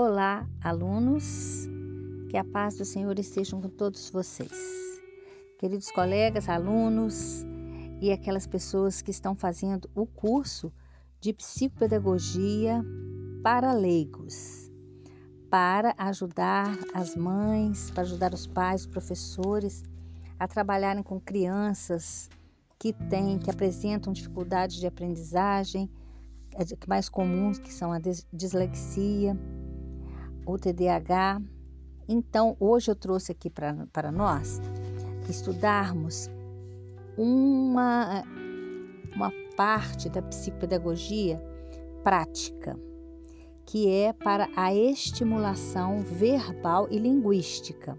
Olá, alunos, que a paz do Senhor esteja com todos vocês. Queridos colegas, alunos e aquelas pessoas que estão fazendo o curso de psicopedagogia para leigos, para ajudar as mães, para ajudar os pais, os professores a trabalharem com crianças que têm, que apresentam dificuldades de aprendizagem, mais comuns que são a dislexia, o TDAH. Então, hoje eu trouxe aqui para nós estudarmos uma, uma parte da psicopedagogia prática, que é para a estimulação verbal e linguística.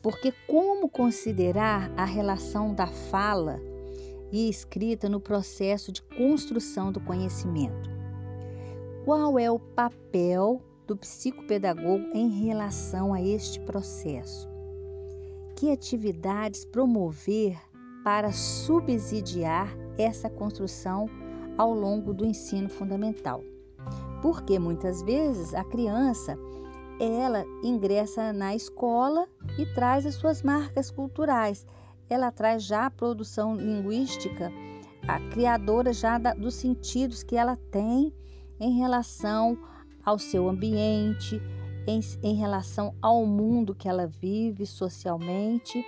Porque como considerar a relação da fala e escrita no processo de construção do conhecimento? Qual é o papel do psicopedagogo em relação a este processo. Que atividades promover para subsidiar essa construção ao longo do ensino fundamental? Porque muitas vezes a criança ela ingressa na escola e traz as suas marcas culturais. Ela traz já a produção linguística, a criadora já da, dos sentidos que ela tem em relação ao seu ambiente, em, em relação ao mundo que ela vive socialmente.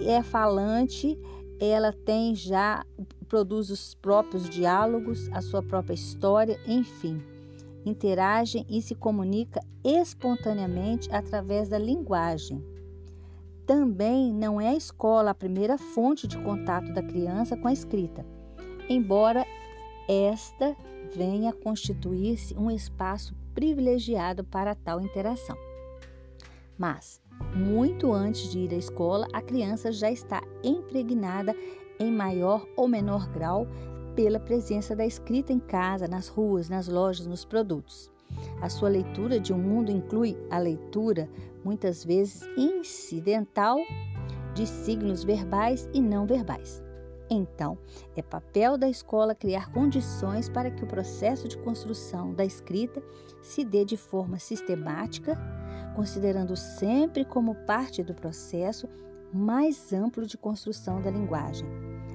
É falante, ela tem já, produz os próprios diálogos, a sua própria história, enfim. Interage e se comunica espontaneamente através da linguagem. Também não é a escola a primeira fonte de contato da criança com a escrita, embora esta venha constituir-se um espaço privilegiado para tal interação. Mas, muito antes de ir à escola, a criança já está impregnada em maior ou menor grau pela presença da escrita em casa, nas ruas, nas lojas, nos produtos. A sua leitura de um mundo inclui a leitura, muitas vezes incidental, de signos verbais e não verbais. Então, é papel da escola criar condições para que o processo de construção da escrita se dê de forma sistemática, considerando sempre como parte do processo mais amplo de construção da linguagem.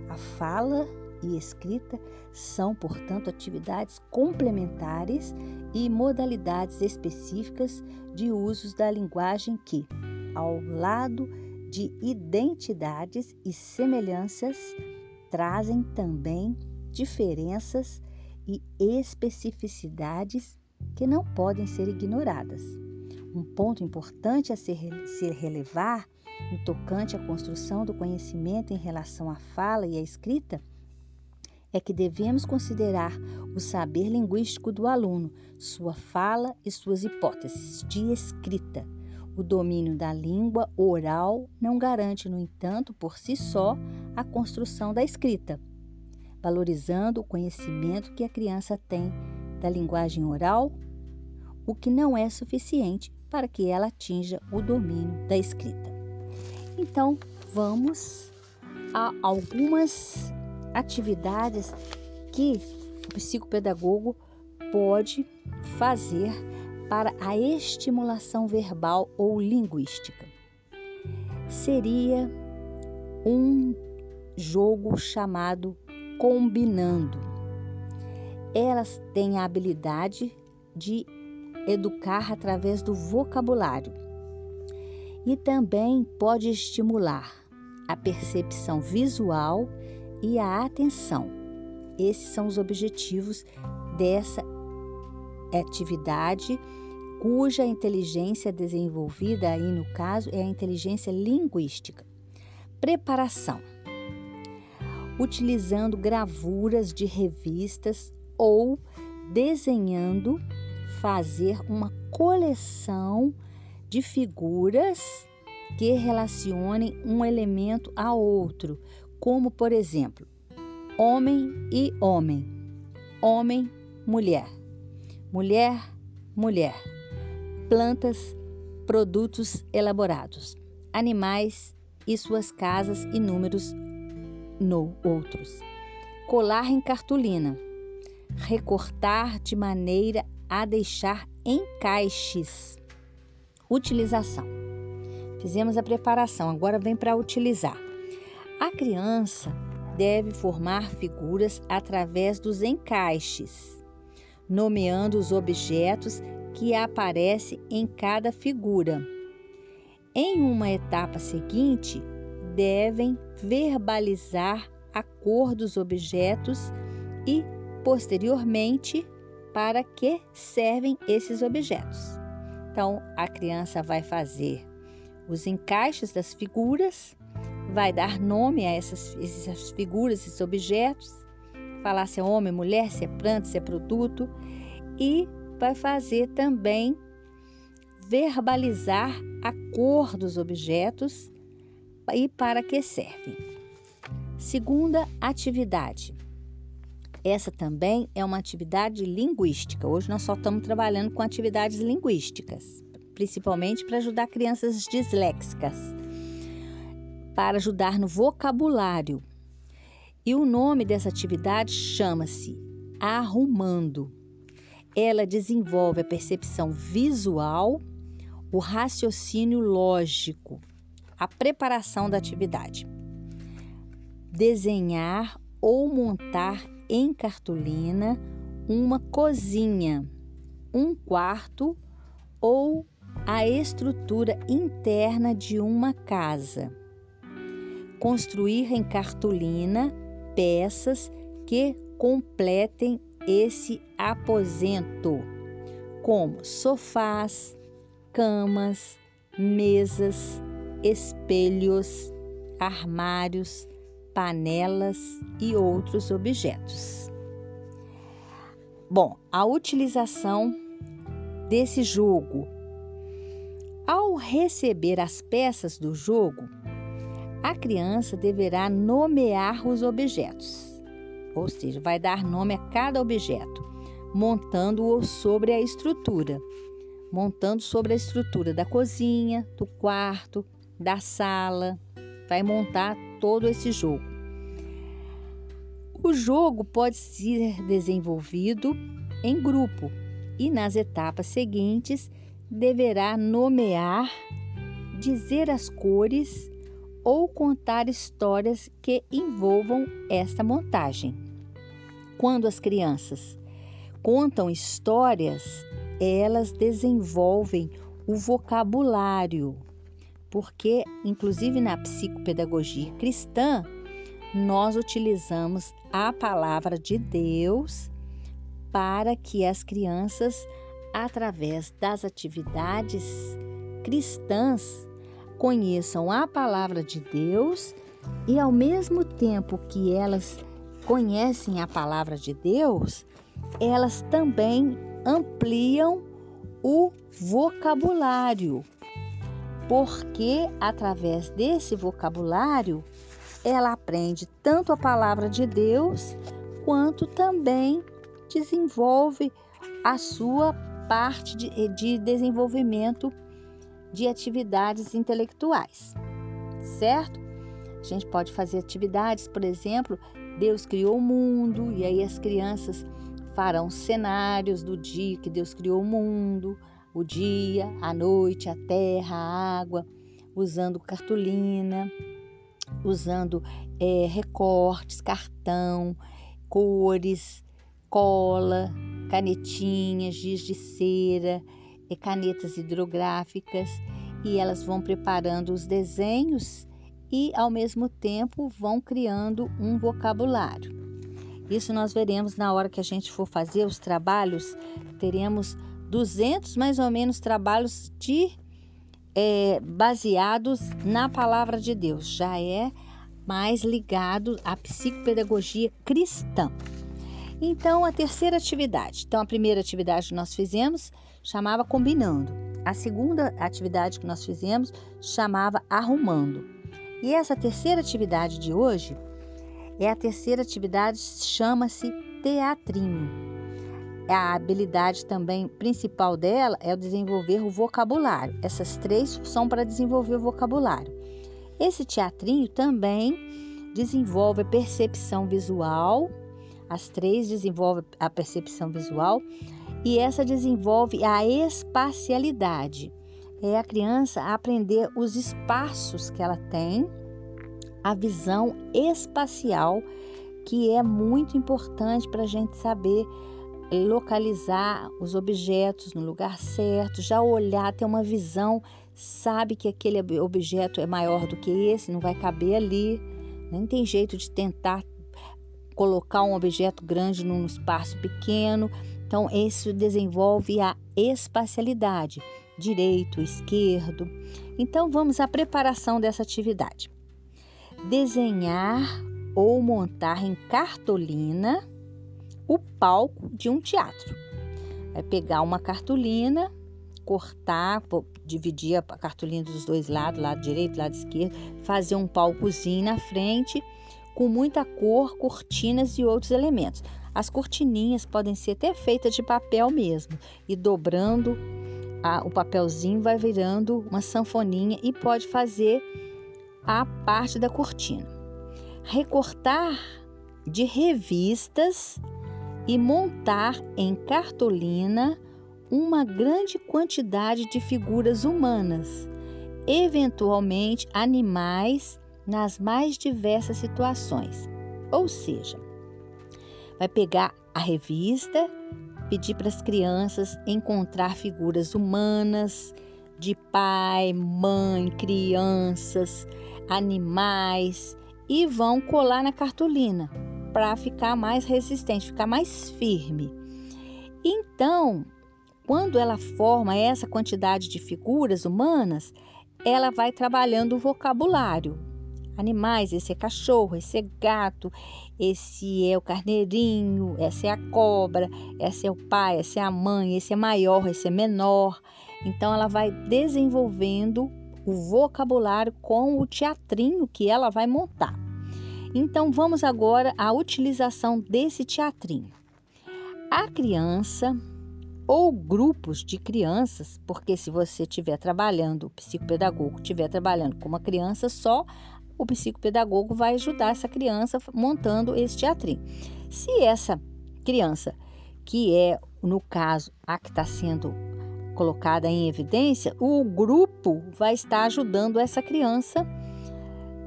A fala e escrita são, portanto, atividades complementares e modalidades específicas de usos da linguagem que, ao lado de identidades e semelhanças, trazem também diferenças e especificidades que não podem ser ignoradas. Um ponto importante a ser, se relevar no tocante à construção do conhecimento em relação à fala e à escrita é que devemos considerar o saber linguístico do aluno, sua fala e suas hipóteses de escrita. O domínio da língua oral não garante, no entanto, por si só, a construção da escrita, valorizando o conhecimento que a criança tem da linguagem oral, o que não é suficiente para que ela atinja o domínio da escrita. Então, vamos a algumas atividades que o psicopedagogo pode fazer para a estimulação verbal ou linguística. Seria um jogo chamado combinando. Elas têm a habilidade de educar através do vocabulário e também pode estimular a percepção visual e a atenção. Esses são os objetivos dessa atividade cuja inteligência desenvolvida aí no caso é a inteligência linguística. Preparação. Utilizando gravuras de revistas ou desenhando, fazer uma coleção de figuras que relacionem um elemento a outro, como por exemplo, homem e homem, homem, mulher, mulher, mulher, plantas, produtos elaborados, animais e suas casas e números no outros. Colar em cartolina, recortar de maneira a deixar encaixes. Utilização. Fizemos a preparação, agora vem para utilizar. A criança deve formar figuras através dos encaixes, nomeando os objetos que aparecem em cada figura. Em uma etapa seguinte, devem verbalizar a cor dos objetos e, posteriormente, para que servem esses objetos. Então, a criança vai fazer os encaixes das figuras, vai dar nome a essas, essas figuras, esses objetos, falar se é homem, mulher, se é planta, se é produto, e vai fazer também verbalizar a cor dos objetos e para que servem. Segunda atividade. Essa também é uma atividade linguística. Hoje nós só estamos trabalhando com atividades linguísticas, principalmente para ajudar crianças disléxicas, para ajudar no vocabulário. E o nome dessa atividade chama-se Arrumando. Ela desenvolve a percepção visual, o raciocínio lógico, a preparação da atividade. Desenhar ou montar em cartolina uma cozinha, um quarto ou a estrutura interna de uma casa. Construir em cartolina peças que completem esse aposento, como sofás, camas, mesas, espelhos, armários, panelas e outros objetos. Bom, a utilização desse jogo. Ao receber as peças do jogo, a criança deverá nomear os objetos, ou seja, vai dar nome a cada objeto, montando-o sobre a estrutura, montando sobre a estrutura da cozinha, do quarto, da sala, vai montar todo esse jogo. O jogo pode ser desenvolvido em grupo e nas etapas seguintes deverá nomear, dizer as cores ou contar histórias que envolvam esta montagem. Quando as crianças contam histórias, elas desenvolvem o vocabulário, porque, inclusive na psicopedagogia cristã, nós utilizamos a palavra de Deus para que as crianças, através das atividades cristãs, conheçam a palavra de Deus e, ao mesmo tempo que elas conhecem a palavra de Deus, elas também ampliam o vocabulário porque através desse vocabulário ela aprende tanto a palavra de Deus quanto também desenvolve a sua parte de, de desenvolvimento de atividades intelectuais, certo? A gente pode fazer atividades, por exemplo, Deus criou o mundo e aí as crianças farão cenários do dia que Deus criou o mundo o dia, a noite, a terra, a água, usando cartolina, usando é, recortes, cartão, cores, cola, canetinhas, giz de cera, canetas hidrográficas e elas vão preparando os desenhos e ao mesmo tempo vão criando um vocabulário. Isso nós veremos na hora que a gente for fazer os trabalhos, teremos 200 mais ou menos trabalhos de é, baseados na palavra de Deus. Já é mais ligado à psicopedagogia cristã. Então, a terceira atividade. Então, a primeira atividade nós fizemos chamava combinando. A segunda atividade que nós fizemos chamava arrumando. E essa terceira atividade de hoje é a terceira atividade chama-se teatrinho a habilidade também principal dela é o desenvolver o vocabulário. Essas três são para desenvolver o vocabulário. Esse teatrinho também desenvolve a percepção visual, as três desenvolvem a percepção visual e essa desenvolve a espacialidade. É a criança aprender os espaços que ela tem, a visão espacial, que é muito importante para a gente saber localizar os objetos no lugar certo, já olhar, ter uma visão, sabe que aquele objeto é maior do que esse, não vai caber ali. Nem tem jeito de tentar colocar um objeto grande num espaço pequeno. Então, isso desenvolve a espacialidade, direito, esquerdo. Então, vamos à preparação dessa atividade. Desenhar ou montar em cartolina o palco de um teatro. Vai pegar uma cartolina, cortar, dividir a cartolina dos dois lados, lado direito, lado esquerdo, fazer um palcozinho na frente com muita cor, cortinas e outros elementos. As cortininhas podem ser até feitas de papel mesmo e dobrando a, o papelzinho vai virando uma sanfoninha e pode fazer a parte da cortina. Recortar de revistas e montar em cartolina uma grande quantidade de figuras humanas, eventualmente animais nas mais diversas situações. Ou seja, vai pegar a revista, pedir para as crianças encontrar figuras humanas de pai, mãe, crianças, animais e vão colar na cartolina para ficar mais resistente, ficar mais firme. Então, quando ela forma essa quantidade de figuras humanas, ela vai trabalhando o vocabulário animais. Esse é cachorro, esse é gato, esse é o carneirinho, essa é a cobra, esse é o pai, essa é a mãe, esse é maior, esse é menor. Então ela vai desenvolvendo o vocabulário com o teatrinho que ela vai montar. Então vamos agora à utilização desse teatrinho. A criança ou grupos de crianças, porque se você estiver trabalhando, o psicopedagogo estiver trabalhando com uma criança só, o psicopedagogo vai ajudar essa criança montando esse teatrinho. Se essa criança, que é, no caso, a que está sendo colocada em evidência, o grupo vai estar ajudando essa criança,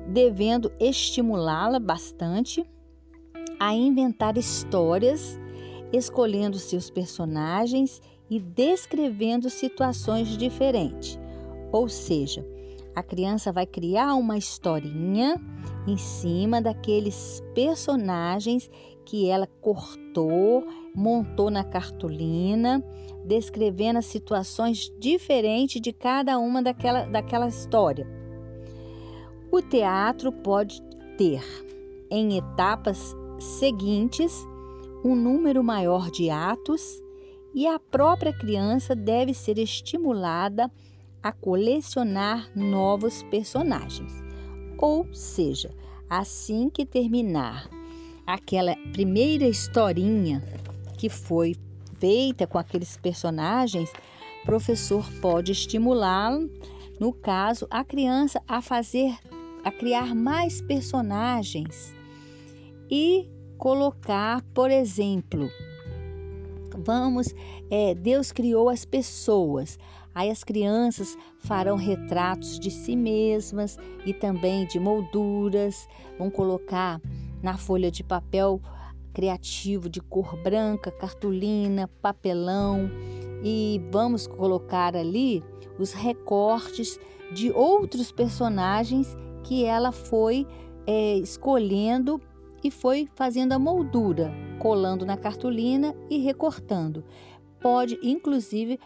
devendo estimulá-la bastante a inventar histórias, escolhendo seus personagens e descrevendo situações diferentes. Ou seja, a criança vai criar uma historinha em cima daqueles personagens que ela cortou, montou na cartolina, descrevendo as situações diferentes de cada uma daquela, daquela história. O teatro pode ter, em etapas seguintes, um número maior de atos e a própria criança deve ser estimulada a colecionar novos personagens. Ou seja, assim que terminar aquela primeira historinha que foi feita com aqueles personagens, o professor pode estimulá-lo, no caso, a criança a fazer, a criar mais personagens e colocar, por exemplo, vamos, é, Deus criou as pessoas. Aí as crianças farão retratos de si mesmas e também de molduras, vão colocar na folha de papel criativo de cor branca, cartolina, papelão e vamos colocar ali os recortes de outros personagens que ela foi é, escolhendo e foi fazendo a moldura, colando na cartolina e recortando. Pode, inclusive,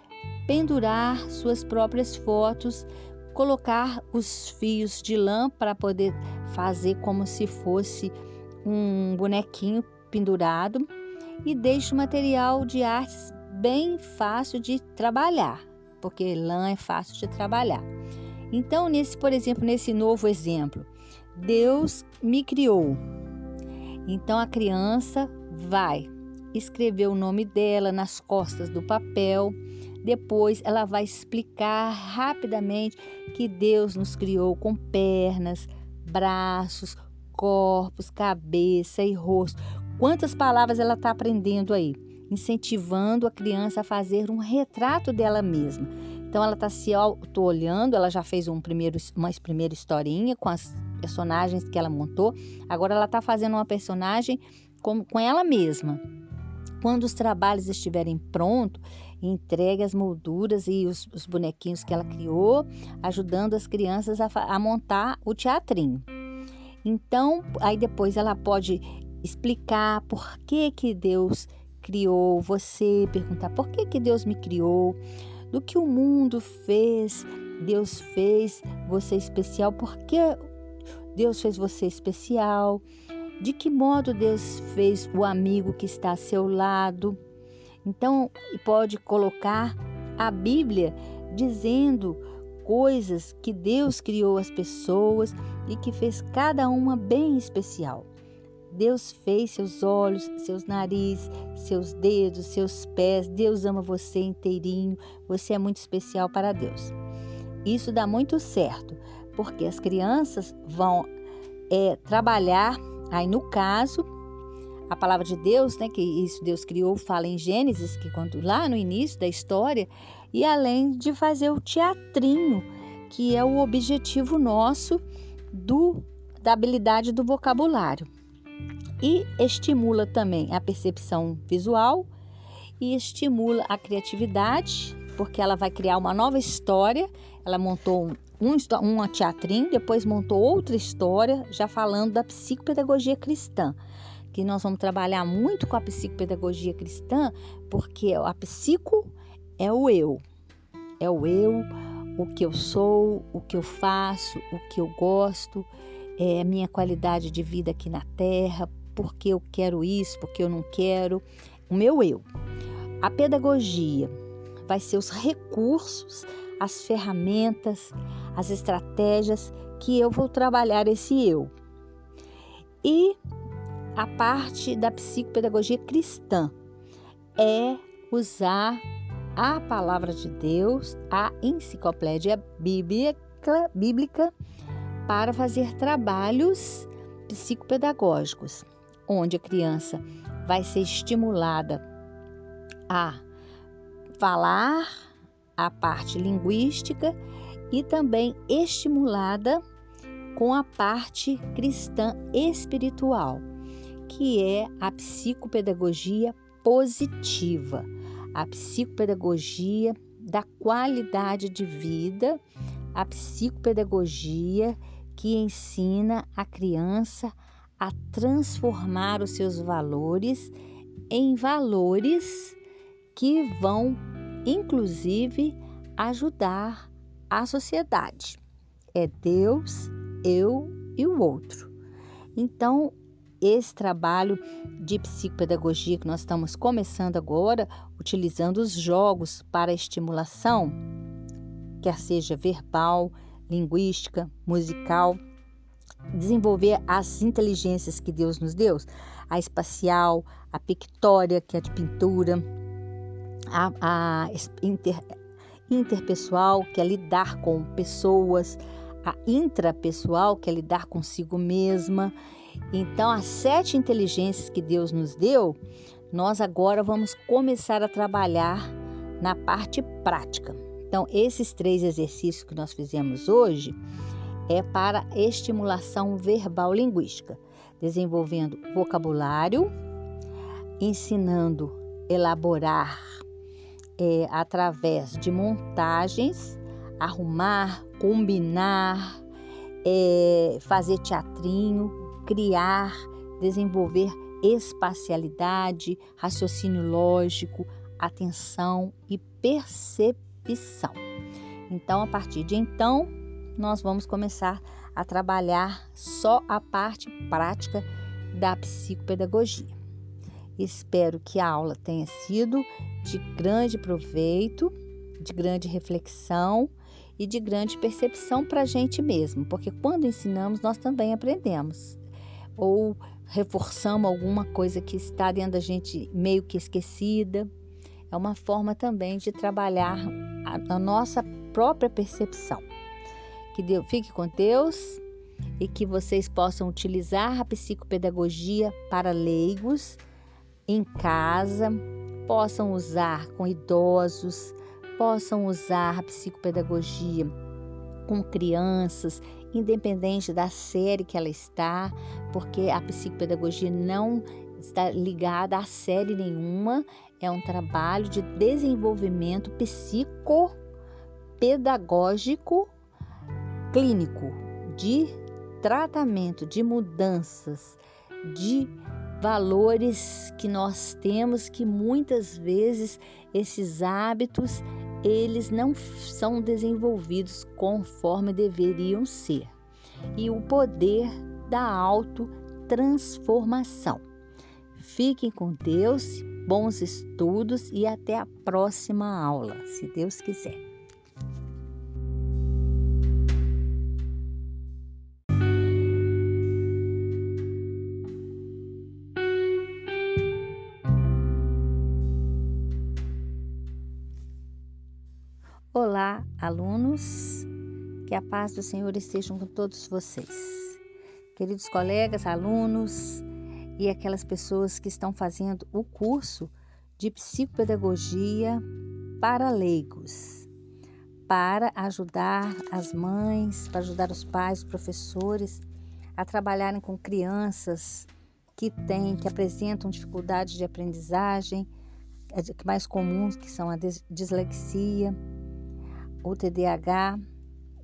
pendurar suas próprias fotos, colocar os fios de lã para poder fazer como se fosse um bonequinho pendurado e deixe o material de artes bem fácil de trabalhar, porque lã é fácil de trabalhar. Então, nesse, por exemplo, nesse novo exemplo, Deus me criou. Então a criança vai escrever o nome dela nas costas do papel depois ela vai explicar rapidamente que Deus nos criou com pernas, braços, corpos, cabeça e rosto. Quantas palavras ela está aprendendo aí? incentivando a criança a fazer um retrato dela mesma. Então ela está se auto-olhando, ela já fez um primeiro, uma primeira historinha com as personagens que ela montou. Agora ela está fazendo uma personagem com, com ela mesma. Quando os trabalhos estiverem prontos, entregue as molduras e os, os, bonequinhos que ela criou, ajudando as crianças a, a montar o teatrinho. Então, aí depois ela pode explicar por que que Deus criou você, perguntar por que que Deus me criou, do que o mundo fez, Deus fez você especial, por que Deus fez você especial, de que modo Deus fez o amigo que está a seu lado. Então, pode colocar a Bíblia dizendo coisas que Deus criou as pessoas e que fez cada uma bem especial. Deus fez seus olhos, seus narizes, seus dedos, seus pés. Deus ama você inteirinho. Você é muito especial para Deus. Isso dá muito certo, porque as crianças vão é, trabalhar, aí no caso, a palavra de Deus, né, que isso Deus criou, fala em Gênesis, que quando lá no início da história, e além de fazer o teatrinho, que é o objetivo nosso do da habilidade do vocabulário. E estimula também a percepção visual e estimula a criatividade, porque ela vai criar uma nova história. Ela montou um, um, um teatrinho, depois montou outra história, já falando da psicopedagogia cristã que nós vamos trabalhar muito com a psicopedagogia cristã, porque a psico é o eu. É o eu, o que eu sou, o que eu faço, o que eu gosto, é a minha qualidade de vida aqui na terra, porque eu quero isso, porque eu não quero, o meu eu. A pedagogia vai ser os recursos, as ferramentas, as estratégias que eu vou trabalhar esse eu. E a parte da psicopedagogia cristã é usar a palavra de Deus, a enciclopédia bíblica, bíblica para fazer trabalhos psicopedagógicos, onde a criança vai ser estimulada a falar a parte linguística e também estimulada com a parte cristã espiritual que é a psicopedagogia positiva, a psicopedagogia da qualidade de vida, a psicopedagogia que ensina a criança a transformar os seus valores em valores que vão, inclusive, ajudar a sociedade. É Deus, eu e o outro. Então, esse trabalho de psicopedagogia que nós estamos começando agora, utilizando os jogos para estimulação, quer seja verbal, linguística, musical, desenvolver as inteligências que Deus nos deu, a espacial, a pictória, que é de pintura, a, a inter, interpessoal, que é lidar com pessoas, a intrapessoal, que é lidar consigo mesma, então, as sete inteligências que Deus nos deu, nós agora vamos começar a trabalhar na parte prática. Então, esses três exercícios que nós fizemos hoje é para estimulação verbal linguística, desenvolvendo vocabulário, ensinando elaborar é, através de montagens, arrumar, combinar, é, fazer teatrinho, criar, desenvolver espacialidade, raciocínio lógico, atenção e percepção. Então, a partir de então, nós vamos começar a trabalhar só a parte prática da psicopedagogia. Espero que a aula tenha sido de grande proveito, de grande reflexão e de grande percepção para a gente mesmo, porque quando ensinamos, nós também aprendemos ou reforçamos alguma coisa que está dentro da gente meio que esquecida. É uma forma também de trabalhar a, a nossa própria percepção. Que Deus fique com Deus e que vocês possam utilizar a psicopedagogia para leigos em casa, possam usar com idosos, possam usar a psicopedagogia com crianças, independente da série que ela está, porque a psicopedagogia não está ligada a série nenhuma, é um trabalho de desenvolvimento psicopedagógico clínico, de tratamento, de mudanças, de valores que nós temos que muitas vezes esses hábitos eles não são desenvolvidos conforme deveriam ser. E o poder da autotransformação. Fiquem com Deus, bons estudos e até a próxima aula, se Deus quiser. Olá, alunos, que a paz do Senhor esteja com todos vocês. Queridos colegas, alunos e aquelas pessoas que estão fazendo o curso de psicopedagogia para leigos, para ajudar as mães, para ajudar os pais, os professores a trabalharem com crianças que têm, que apresentam dificuldades de aprendizagem, mais comuns que são a dislexia, o TDAH.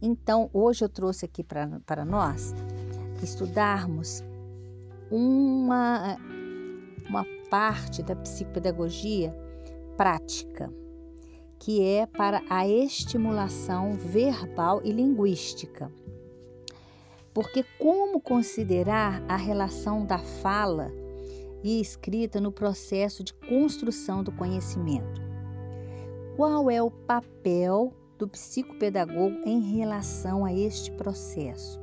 Então, hoje eu trouxe aqui para nós estudarmos uma, uma parte da psicopedagogia prática, que é para a estimulação verbal e linguística. Porque como considerar a relação da fala e escrita no processo de construção do conhecimento? Qual é o papel do psicopedagogo em relação a este processo.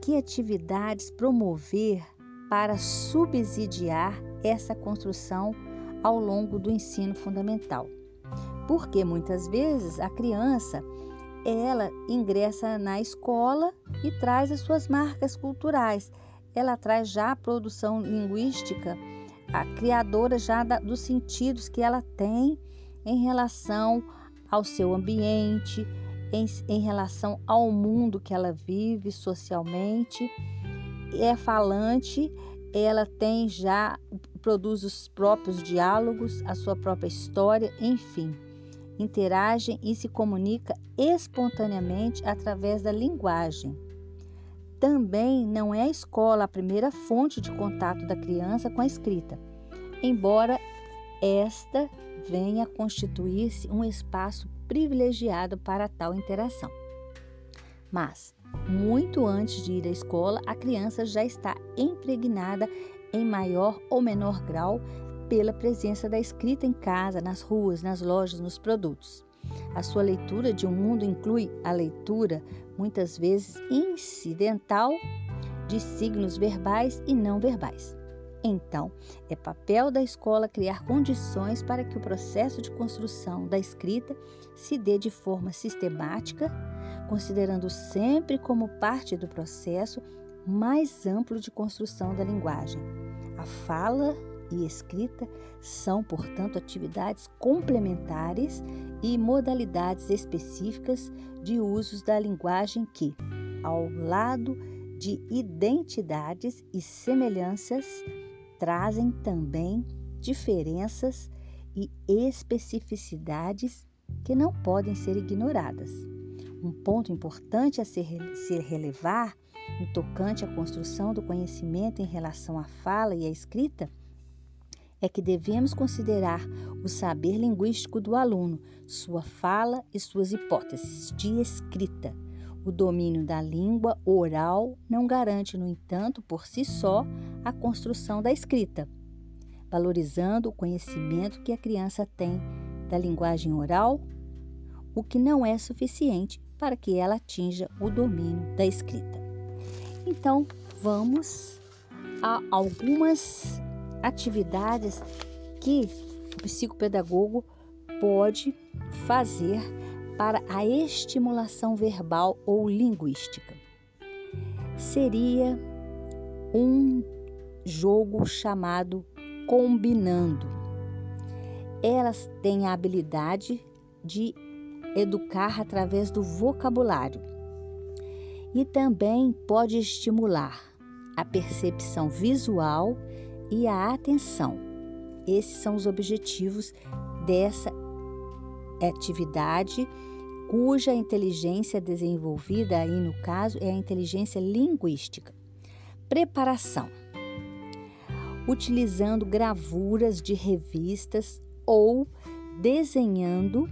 Que atividades promover para subsidiar essa construção ao longo do ensino fundamental? Porque muitas vezes a criança ela ingressa na escola e traz as suas marcas culturais. Ela traz já a produção linguística, a criadora já da, dos sentidos que ela tem em relação ao seu ambiente, em, em relação ao mundo que ela vive socialmente. É falante, ela tem já, produz os próprios diálogos, a sua própria história, enfim. Interagem e se comunica espontaneamente através da linguagem. Também não é a escola a primeira fonte de contato da criança com a escrita, embora esta venha constituir-se um espaço privilegiado para tal interação. Mas, muito antes de ir à escola, a criança já está impregnada em maior ou menor grau pela presença da escrita em casa, nas ruas, nas lojas, nos produtos. A sua leitura de um mundo inclui a leitura, muitas vezes incidental, de signos verbais e não verbais. Então, é papel da escola criar condições para que o processo de construção da escrita se dê de forma sistemática, considerando sempre como parte do processo mais amplo de construção da linguagem. A fala e escrita são, portanto, atividades complementares e modalidades específicas de usos da linguagem que, ao lado de identidades e semelhanças, trazem também diferenças e especificidades que não podem ser ignoradas. Um ponto importante a ser, ser relevar no tocante à construção do conhecimento em relação à fala e à escrita é que devemos considerar o saber linguístico do aluno, sua fala e suas hipóteses de escrita. O domínio da língua oral não garante, no entanto, por si só, a construção da escrita, valorizando o conhecimento que a criança tem da linguagem oral, o que não é suficiente para que ela atinja o domínio da escrita. Então, vamos a algumas atividades que o psicopedagogo pode fazer para a estimulação verbal ou linguística. Seria um jogo chamado Combinando. elas têm a habilidade de educar através do vocabulário e também pode estimular a percepção visual e a atenção. Esses são os objetivos dessa atividade, cuja inteligência desenvolvida aí no caso é a inteligência linguística. Preparação. Utilizando gravuras de revistas ou desenhando,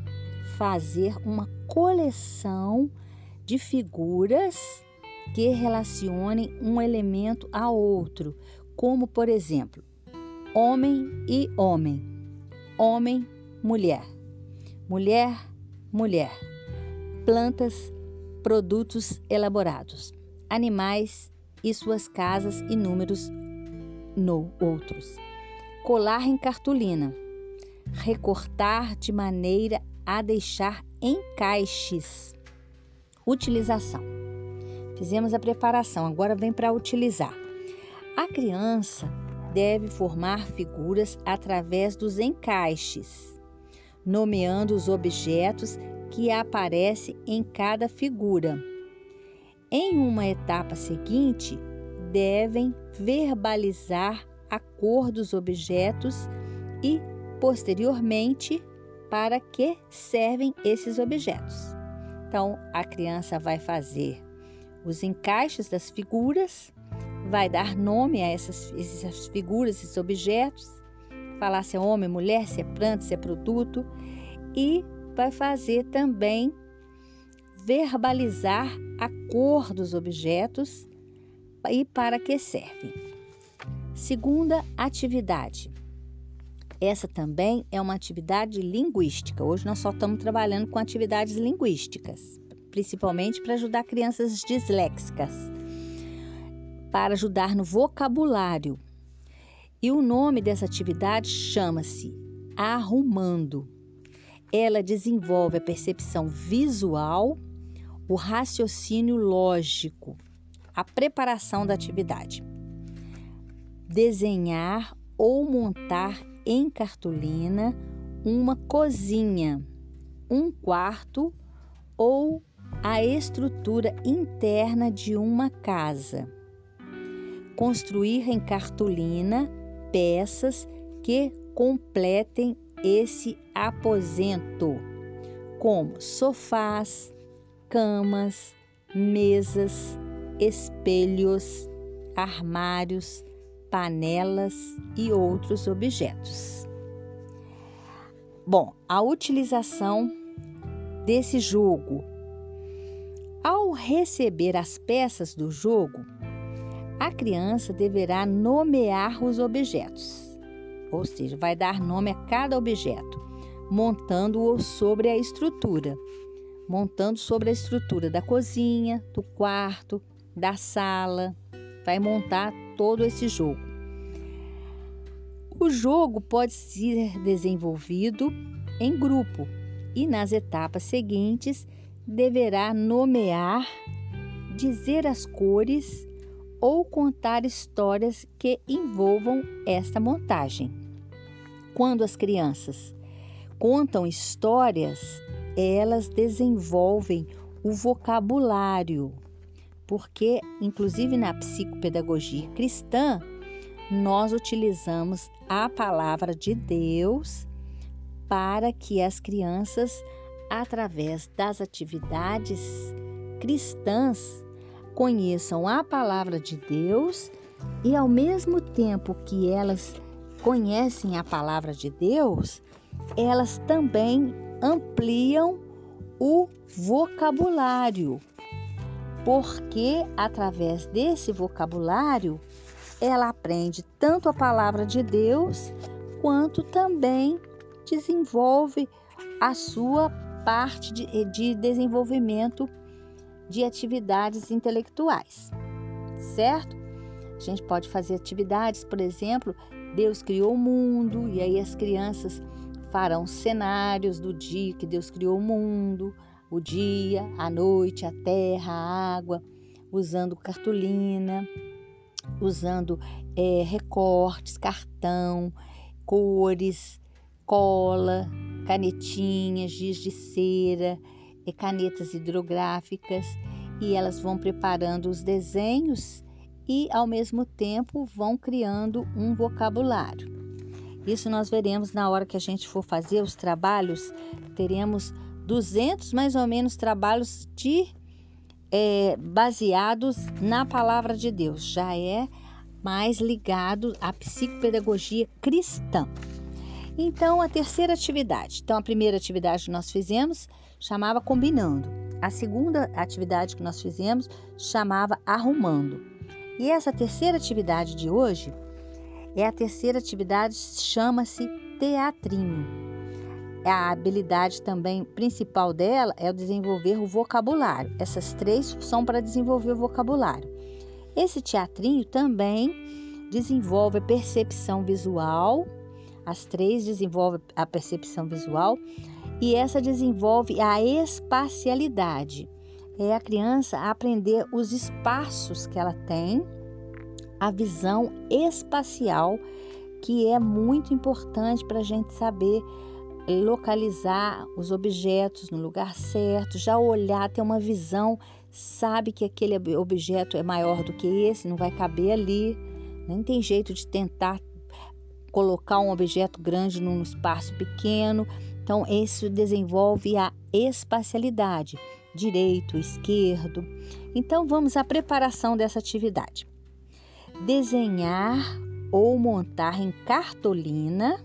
fazer uma coleção de figuras que relacionem um elemento a outro, como por exemplo, homem e homem, homem, mulher, mulher, mulher, plantas, produtos elaborados, animais e suas casas e números no outros. Colar em cartolina, recortar de maneira a deixar encaixes. Utilização. Fizemos a preparação, agora vem para utilizar. A criança deve formar figuras através dos encaixes, nomeando os objetos que aparecem em cada figura. Em uma etapa seguinte, devem verbalizar a cor dos objetos e, posteriormente, para que servem esses objetos. Então, a criança vai fazer os encaixes das figuras, vai dar nome a essas, essas figuras, esses objetos, falar se é homem, mulher, se é planta, se é produto, e vai fazer também verbalizar a cor dos objetos e para que servem. Segunda atividade. Essa também é uma atividade linguística. Hoje nós só estamos trabalhando com atividades linguísticas principalmente para ajudar crianças disléxicas, para ajudar no vocabulário. E o nome dessa atividade chama-se Arrumando. Ela desenvolve a percepção visual, o raciocínio lógico, a preparação da atividade. Desenhar ou montar em cartolina uma cozinha, um quarto ou a estrutura interna de uma casa. Construir em cartolina peças que completem esse aposento, como sofás, camas, mesas, espelhos, armários, panelas e outros objetos. Bom, a utilização desse jogo ao receber as peças do jogo, a criança deverá nomear os objetos, ou seja, vai dar nome a cada objeto, montando-o sobre a estrutura, montando sobre a estrutura da cozinha, do quarto, da sala, vai montar todo esse jogo. O jogo pode ser desenvolvido em grupo e nas etapas seguintes deverá nomear, dizer as cores ou contar histórias que envolvam esta montagem. Quando as crianças contam histórias, elas desenvolvem o vocabulário, porque, inclusive na psicopedagogia cristã, nós utilizamos a palavra de Deus para que as crianças através das atividades cristãs, conheçam a palavra de Deus e, ao mesmo tempo que elas conhecem a palavra de Deus, elas também ampliam o vocabulário, porque através desse vocabulário ela aprende tanto a palavra de Deus quanto também desenvolve a sua parte de, de desenvolvimento de atividades intelectuais, certo? A gente pode fazer atividades, por exemplo, Deus criou o mundo e aí as crianças farão cenários do dia que Deus criou o mundo, o dia, a noite, a terra, a água, usando cartolina, usando é, recortes, cartão, cores, cola, canetinhas, giz de cera, canetas hidrográficas e elas vão preparando os desenhos e ao mesmo tempo vão criando um vocabulário. Isso nós veremos na hora que a gente for fazer os trabalhos, teremos 200 mais ou menos trabalhos de é, baseados na palavra de Deus. Já é mais ligado à psicopedagogia cristã. Então, a terceira atividade. Então, a primeira atividade nós fizemos chamava combinando. A segunda atividade que nós fizemos chamava arrumando. E essa terceira atividade de hoje é a terceira atividade, chama-se teatrinho. A habilidade também principal dela é o desenvolver o vocabulário. Essas três são para desenvolver o vocabulário. Esse teatrinho também desenvolve a percepção visual, as três desenvolvem a percepção visual e essa desenvolve a espacialidade. É a criança aprender os espaços que ela tem, a visão espacial, que é muito importante para a gente saber localizar os objetos no lugar certo, já olhar, ter uma visão, sabe que aquele objeto é maior do que esse, não vai caber ali. Nem tem jeito de tentar colocar um objeto grande num espaço pequeno. Então, isso desenvolve a espacialidade, direito, esquerdo. Então, vamos à preparação dessa atividade. Desenhar ou montar em cartolina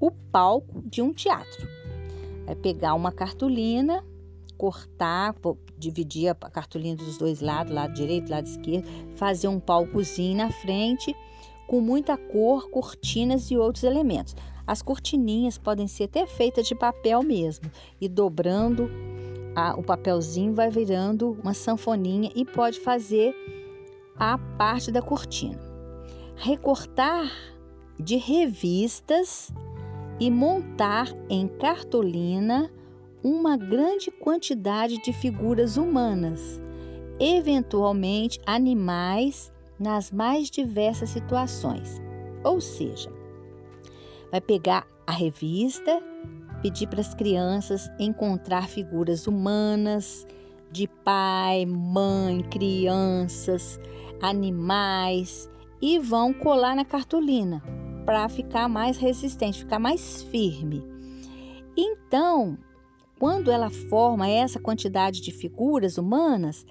o palco de um teatro. Vai pegar uma cartolina, cortar, dividir a cartolina dos dois lados, lado direito, lado esquerdo, fazer um palcozinho na frente com muita cor, cortinas e outros elementos. As cortininhas podem ser até feitas de papel mesmo e dobrando a, o papelzinho vai virando uma sanfoninha e pode fazer a parte da cortina. Recortar de revistas e montar em cartolina uma grande quantidade de figuras humanas, eventualmente animais nas mais diversas situações. Ou seja, vai pegar a revista, pedir para as crianças encontrar figuras humanas de pai, mãe, crianças, animais e vão colar na cartolina para ficar mais resistente, ficar mais firme. Então, quando ela forma essa quantidade de figuras humanas,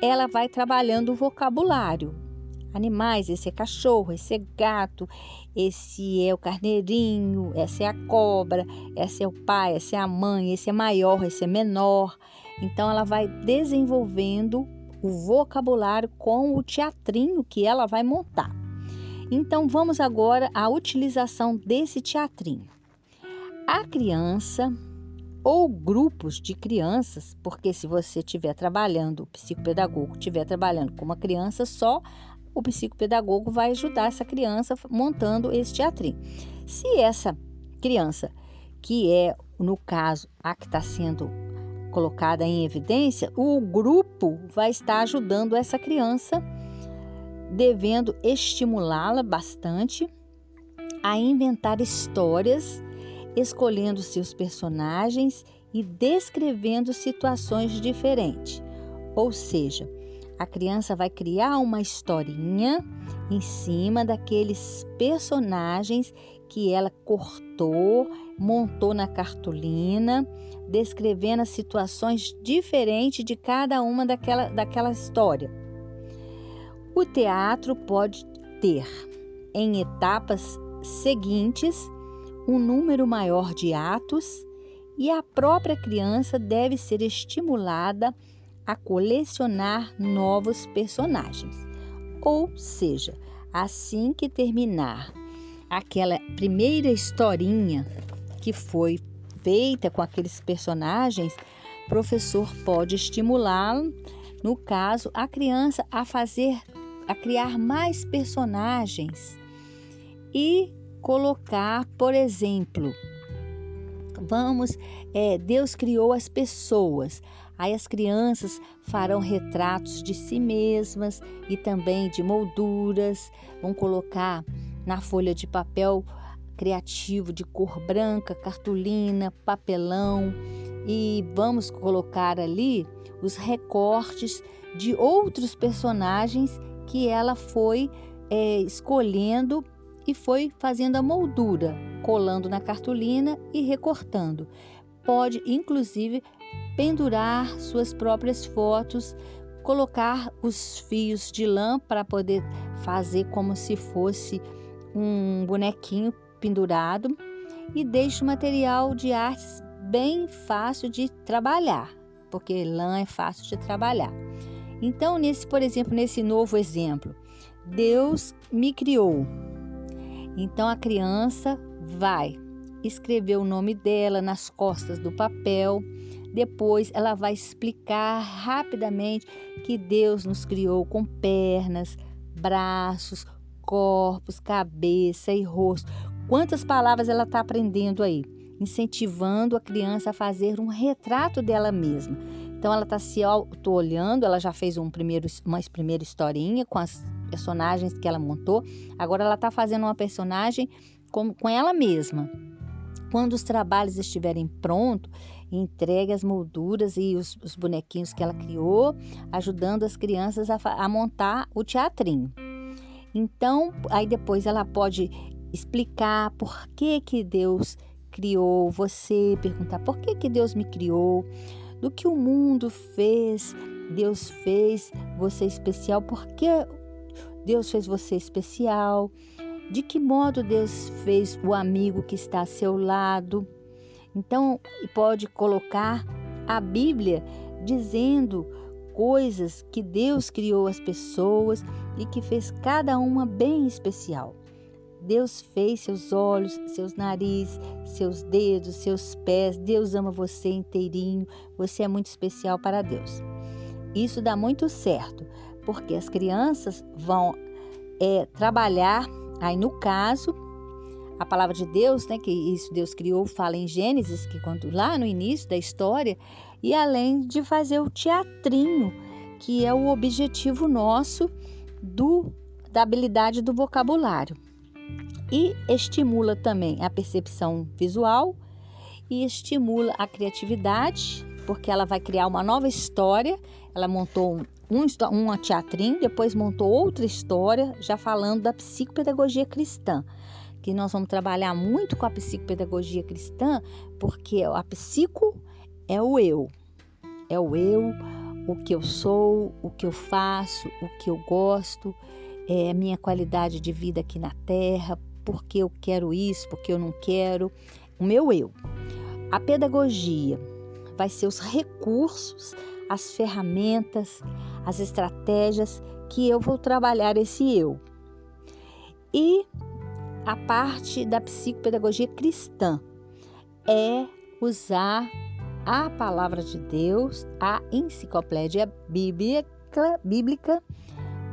ela vai trabalhando o vocabulário animais. Esse é cachorro, esse é gato, esse é o carneirinho, essa é a cobra, esse é o pai, essa é a mãe, esse é maior, esse é menor. Então ela vai desenvolvendo o vocabulário com o teatrinho que ela vai montar. Então vamos agora à utilização desse teatrinho. A criança ou grupos de crianças, porque se você estiver trabalhando, o psicopedagogo estiver trabalhando com uma criança só, o psicopedagogo vai ajudar essa criança montando esse teatrinho. Se essa criança, que é, no caso, a que está sendo colocada em evidência, o grupo vai estar ajudando essa criança, devendo estimulá-la bastante a inventar histórias, escolhendo seus personagens e descrevendo situações diferentes. Ou seja, a criança vai criar uma historinha em cima daqueles personagens que ela cortou, montou na cartolina, descrevendo as situações diferentes de cada uma daquela, daquela história. O teatro pode ter, em etapas seguintes, um número maior de atos e a própria criança deve ser estimulada a colecionar novos personagens. Ou seja, assim que terminar aquela primeira historinha que foi feita com aqueles personagens, o professor pode estimulá-lo, no caso, a criança a fazer, a criar mais personagens e colocar, por exemplo, vamos, é, Deus criou as pessoas. Aí as crianças farão retratos de si mesmas e também de molduras, vão colocar na folha de papel criativo de cor branca, cartolina, papelão e vamos colocar ali os recortes de outros personagens que ela foi é, escolhendo e foi fazendo a moldura, colando na cartolina e recortando. Pode, inclusive, pendurar suas próprias fotos, colocar os fios de lã para poder fazer como se fosse um bonequinho pendurado e deixe o material de artes bem fácil de trabalhar, porque lã é fácil de trabalhar. Então, nesse, por exemplo, nesse novo exemplo, Deus me criou. Então a criança vai escrever o nome dela nas costas do papel. Depois ela vai explicar rapidamente que Deus nos criou com pernas, braços, corpos, cabeça e rosto. Quantas palavras ela está aprendendo aí? Incentivando a criança a fazer um retrato dela mesma. Então ela está se auto-olhando, ela já fez um primeiro, uma primeira historinha com as personagens que ela montou. Agora ela está fazendo uma personagem com, com ela mesma. Quando os trabalhos estiverem prontos, entregue as molduras e os, os bonequinhos que ela criou, ajudando as crianças a, a montar o teatrinho. Então, aí depois ela pode explicar por que que Deus criou você, perguntar por que que Deus me criou, do que o mundo fez, Deus fez você especial, porque Deus fez você especial, de que modo Deus fez o amigo que está a seu lado. Então, pode colocar a Bíblia dizendo coisas que Deus criou as pessoas e que fez cada uma bem especial. Deus fez seus olhos, seus nariz, seus dedos, seus pés. Deus ama você inteirinho. Você é muito especial para Deus. Isso dá muito certo, porque as crianças vão é, trabalhar, aí no caso, a palavra de Deus, né, que isso Deus criou, fala em Gênesis, que quando lá no início da história, e além de fazer o teatrinho, que é o objetivo nosso do da habilidade do vocabulário. E estimula também a percepção visual e estimula a criatividade, porque ela vai criar uma nova história. Ela montou um, um teatrinho, depois montou outra história, já falando da psicopedagogia cristã, que nós vamos trabalhar muito com a psicopedagogia cristã, porque a psico é o eu, é o eu, o que eu sou, o que eu faço, o que eu gosto, é a minha qualidade de vida aqui na Terra, porque eu quero isso, porque eu não quero, o meu eu. A pedagogia vai ser os recursos, as ferramentas, as estratégias que eu vou trabalhar esse eu. E a parte da psicopedagogia cristã é usar a palavra de Deus, a enciclopédia bíblica, bíblica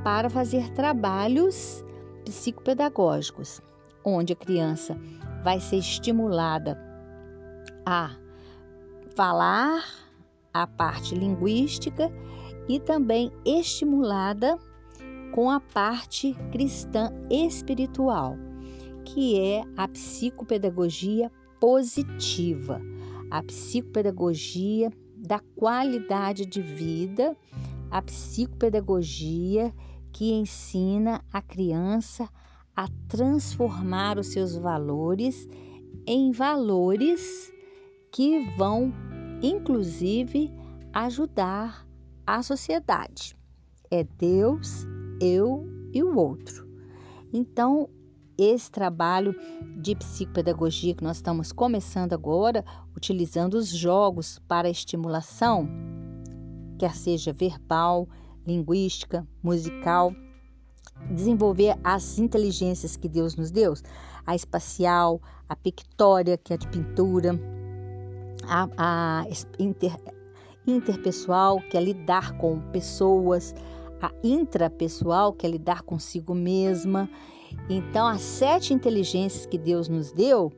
para fazer trabalhos psicopedagógicos, onde a criança vai ser estimulada a falar a parte linguística e também estimulada com a parte cristã espiritual, que é a psicopedagogia positiva, a psicopedagogia da qualidade de vida, a psicopedagogia que ensina a criança a transformar os seus valores em valores que vão, inclusive, ajudar a sociedade. É Deus, eu e o outro. Então, esse trabalho de psicopedagogia que nós estamos começando agora, utilizando os jogos para estimulação, quer seja verbal, linguística, musical, desenvolver as inteligências que Deus nos deu, a espacial, a pictória, que é de pintura, a, a inter, interpessoal, que é lidar com pessoas, a intrapessoal, que é lidar consigo mesma. Então, as sete inteligências que Deus nos deu,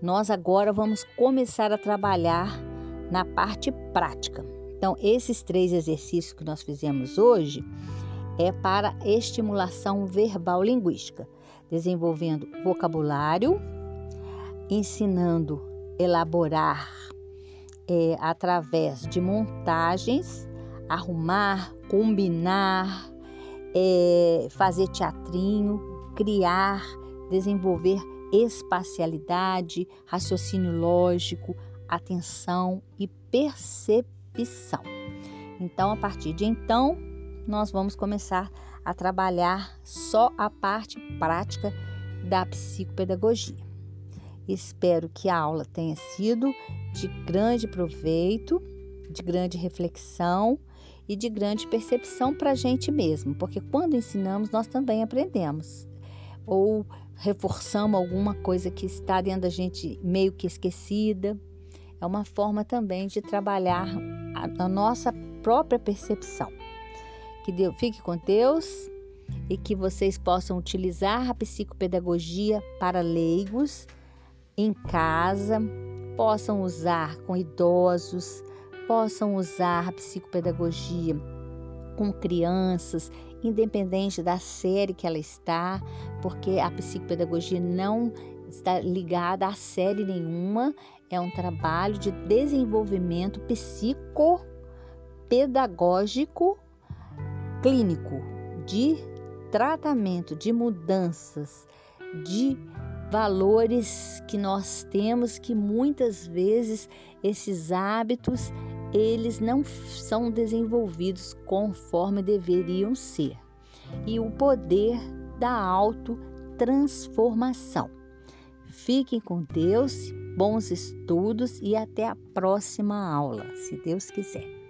nós agora vamos começar a trabalhar na parte prática. Então, esses três exercícios que nós fizemos hoje é para estimulação verbal linguística, desenvolvendo vocabulário, ensinando elaborar é, através de montagens, arrumar, combinar, é, fazer teatrinho, criar, desenvolver espacialidade, raciocínio lógico, atenção e percepção. Então, a partir de então, nós vamos começar a trabalhar só a parte prática da psicopedagogia. Espero que a aula tenha sido de grande proveito, de grande reflexão e de grande percepção para a gente mesmo, porque quando ensinamos, nós também aprendemos. Ou reforçamos alguma coisa que está dentro da gente meio que esquecida. É uma forma também de trabalhar a, a nossa própria percepção. Que Deus fique com Deus e que vocês possam utilizar a psicopedagogia para leigos em casa, possam usar com idosos, possam usar a psicopedagogia com crianças, independente da série que ela está, porque a psicopedagogia não está ligada a série nenhuma, é um trabalho de desenvolvimento psicopedagógico clínico, de tratamento, de mudanças, de valores que nós temos que muitas vezes esses hábitos eles não são desenvolvidos conforme deveriam ser. E o poder da autotransformação. Fiquem com Deus, bons estudos e até a próxima aula, se Deus quiser.